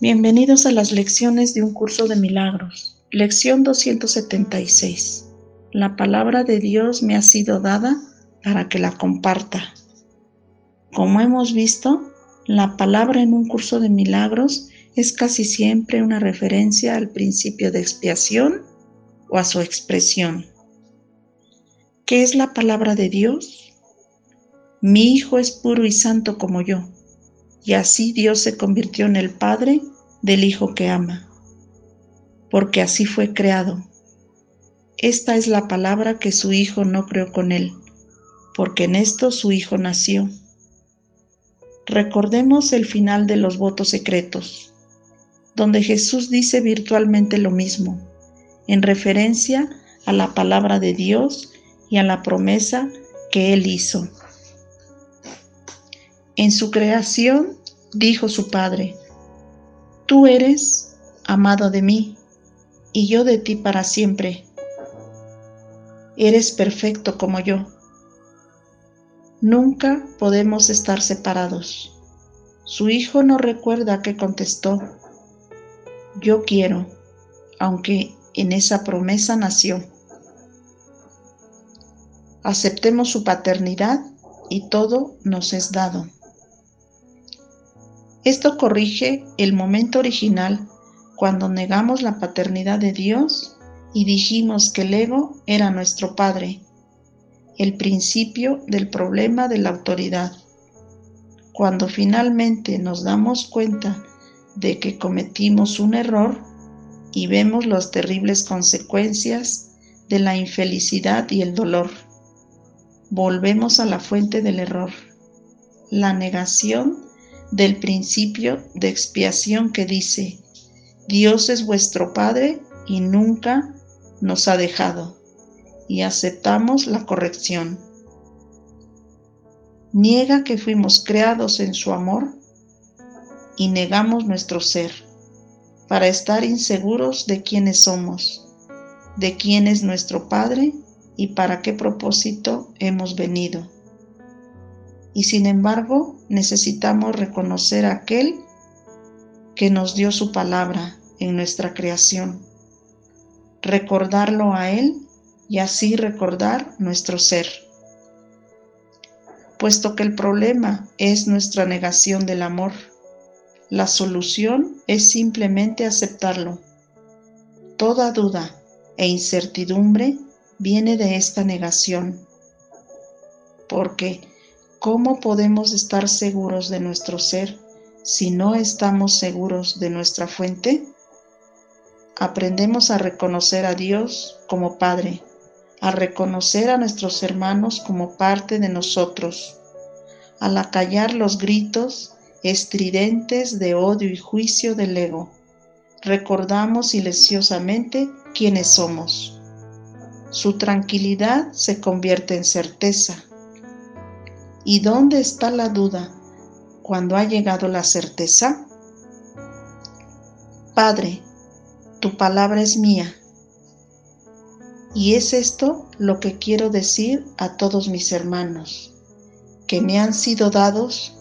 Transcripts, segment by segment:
Bienvenidos a las lecciones de un curso de milagros. Lección 276. La palabra de Dios me ha sido dada para que la comparta. Como hemos visto, la palabra en un curso de milagros es casi siempre una referencia al principio de expiación o a su expresión. ¿Qué es la palabra de Dios? Mi Hijo es puro y santo como yo y así Dios se convirtió en el Padre del Hijo que ama, porque así fue creado. Esta es la palabra que su Hijo no creó con él, porque en esto su Hijo nació. Recordemos el final de los votos secretos, donde Jesús dice virtualmente lo mismo, en referencia a la palabra de Dios y a la promesa que Él hizo. En su creación dijo su padre, Tú eres amado de mí y yo de ti para siempre. Eres perfecto como yo. Nunca podemos estar separados. Su hijo no recuerda que contestó, yo quiero, aunque en esa promesa nació. Aceptemos su paternidad y todo nos es dado. Esto corrige el momento original cuando negamos la paternidad de Dios y dijimos que el ego era nuestro padre, el principio del problema de la autoridad. Cuando finalmente nos damos cuenta de que cometimos un error y vemos las terribles consecuencias de la infelicidad y el dolor, volvemos a la fuente del error, la negación del principio de expiación que dice, Dios es vuestro Padre y nunca nos ha dejado, y aceptamos la corrección. Niega que fuimos creados en su amor y negamos nuestro ser para estar inseguros de quiénes somos, de quién es nuestro Padre y para qué propósito hemos venido y sin embargo necesitamos reconocer a aquel que nos dio su palabra en nuestra creación, recordarlo a Él y así recordar nuestro ser. Puesto que el problema es nuestra negación del amor, la solución es simplemente aceptarlo. Toda duda e incertidumbre viene de esta negación, porque ¿Cómo podemos estar seguros de nuestro ser si no estamos seguros de nuestra fuente? Aprendemos a reconocer a Dios como Padre, a reconocer a nuestros hermanos como parte de nosotros, al acallar los gritos estridentes de odio y juicio del ego. Recordamos silenciosamente quiénes somos. Su tranquilidad se convierte en certeza ¿Y dónde está la duda cuando ha llegado la certeza? Padre, tu palabra es mía. Y es esto lo que quiero decir a todos mis hermanos, que me han sido dados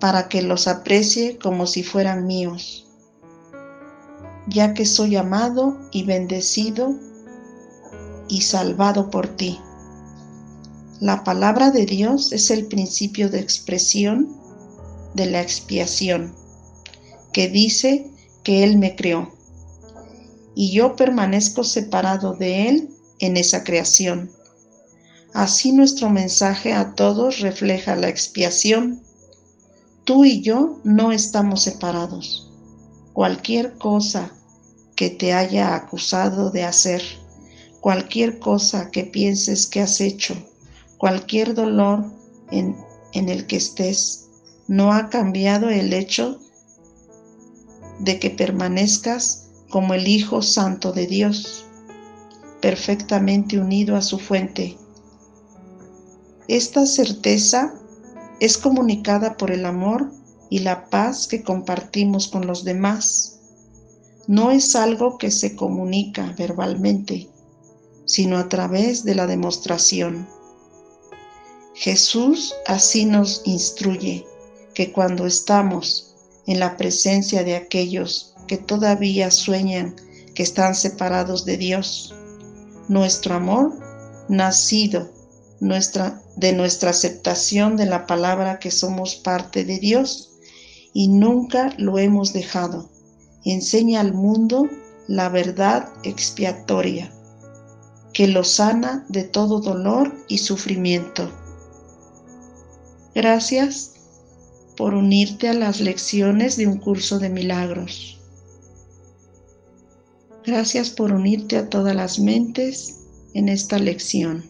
para que los aprecie como si fueran míos, ya que soy amado y bendecido y salvado por ti. La palabra de Dios es el principio de expresión de la expiación, que dice que Él me creó y yo permanezco separado de Él en esa creación. Así nuestro mensaje a todos refleja la expiación. Tú y yo no estamos separados. Cualquier cosa que te haya acusado de hacer, cualquier cosa que pienses que has hecho, cualquier dolor en el que estés no ha cambiado el hecho de que permanezcas como el Hijo Santo de Dios, perfectamente unido a su fuente. Esta certeza es comunicada por el amor y la paz que compartimos con los demás. No es algo que se comunica verbalmente, sino a través de la demostración. Jesús así nos instruye que cuando estamos en la presencia de aquellos que todavía sueñan que están separados de Dios, nuestro amor, nacido nuestra, de nuestra aceptación de la palabra que somos parte de Dios y nunca lo hemos dejado, enseña al mundo la verdad expiatoria que lo sana de todo dolor y sufrimiento. Gracias por unirte a las lecciones de un curso de milagros. Gracias por unirte a todas las mentes en esta lección.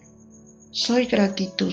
Soy gratitud.